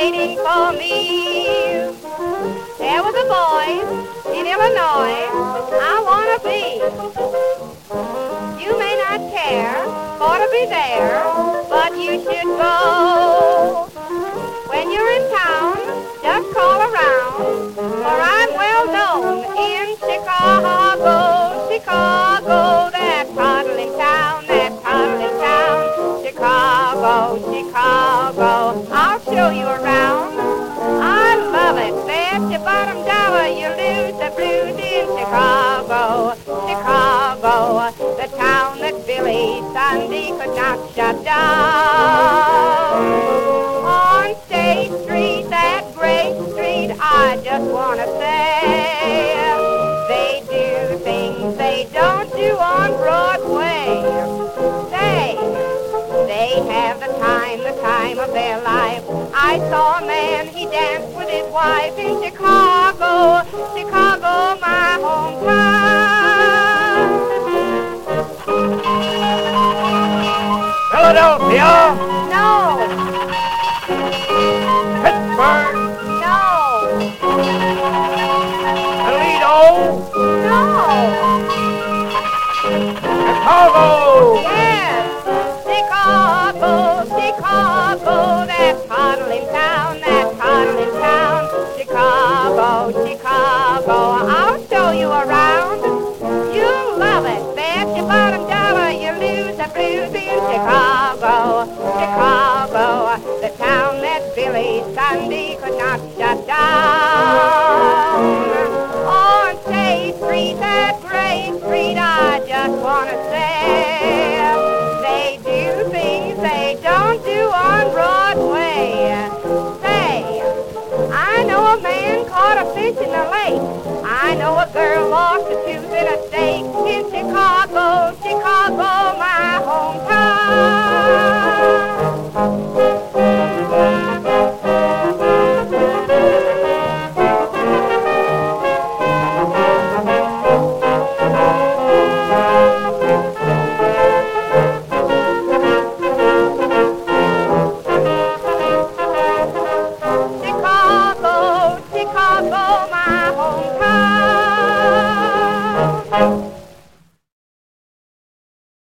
waiting for me. There was a boy in Illinois I want to be. You may not care for to be there, but you should go. When you're in town, just call around, for I'm well known in Chicago, Chicago, that toddling town, that toddling town, Chicago, Chicago. Show you around. I love it. Bet your bottom dollar you lose the blues in Chicago, Chicago, the town that Billy Sunday could not shut down. On State Street, that great street, I just want to say, time, of their life. I saw a man, he danced with his wife in Chicago, Chicago, my hometown. Philadelphia, No, Pittsburgh, no, Toledo, no. Chicago, Chicago, that toddling town, that toddling town. Chicago, Chicago, I'll show you around. You'll love it. Bet your bottom dollar you lose the blues in Chicago, Chicago, the town that Billy Sunday could not shut down. Caught fish in the lake. I know a girl lost a tooth